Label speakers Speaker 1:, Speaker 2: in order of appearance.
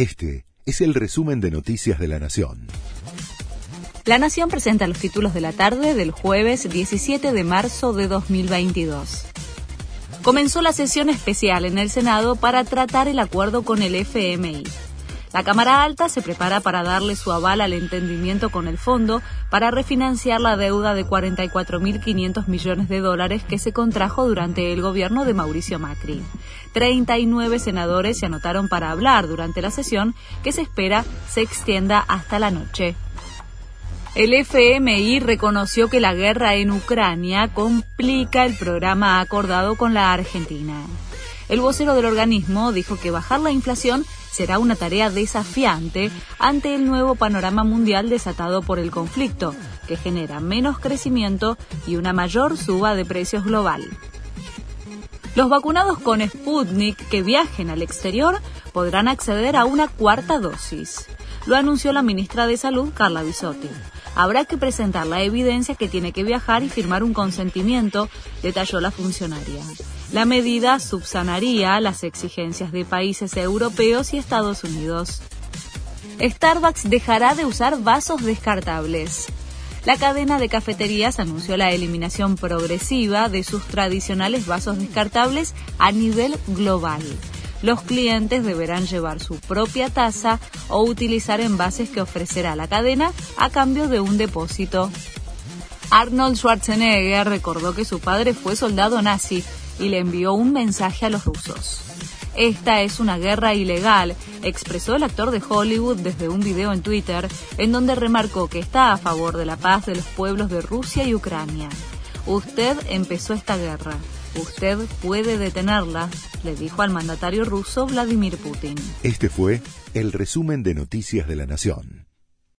Speaker 1: Este es el resumen de Noticias de la Nación.
Speaker 2: La Nación presenta los títulos de la tarde del jueves 17 de marzo de 2022. Comenzó la sesión especial en el Senado para tratar el acuerdo con el FMI. La Cámara Alta se prepara para darle su aval al entendimiento con el fondo para refinanciar la deuda de 44.500 millones de dólares que se contrajo durante el gobierno de Mauricio Macri. 39 senadores se anotaron para hablar durante la sesión que se espera se extienda hasta la noche. El FMI reconoció que la guerra en Ucrania complica el programa acordado con la Argentina. El vocero del organismo dijo que bajar la inflación será una tarea desafiante ante el nuevo panorama mundial desatado por el conflicto, que genera menos crecimiento y una mayor suba de precios global. Los vacunados con Sputnik que viajen al exterior podrán acceder a una cuarta dosis. Lo anunció la ministra de Salud, Carla Bisotti habrá que presentar la evidencia que tiene que viajar y firmar un consentimiento, detalló la funcionaria. La medida subsanaría las exigencias de países europeos y Estados Unidos. Starbucks dejará de usar vasos descartables. La cadena de cafeterías anunció la eliminación progresiva de sus tradicionales vasos descartables a nivel global los clientes deberán llevar su propia taza o utilizar envases que ofrecerá la cadena a cambio de un depósito. Arnold Schwarzenegger recordó que su padre fue soldado nazi y le envió un mensaje a los rusos. Esta es una guerra ilegal, expresó el actor de Hollywood desde un video en Twitter, en donde remarcó que está a favor de la paz de los pueblos de Rusia y Ucrania. Usted empezó esta guerra. Usted puede detenerla, le dijo al mandatario ruso Vladimir Putin.
Speaker 1: Este fue el resumen de Noticias de la Nación.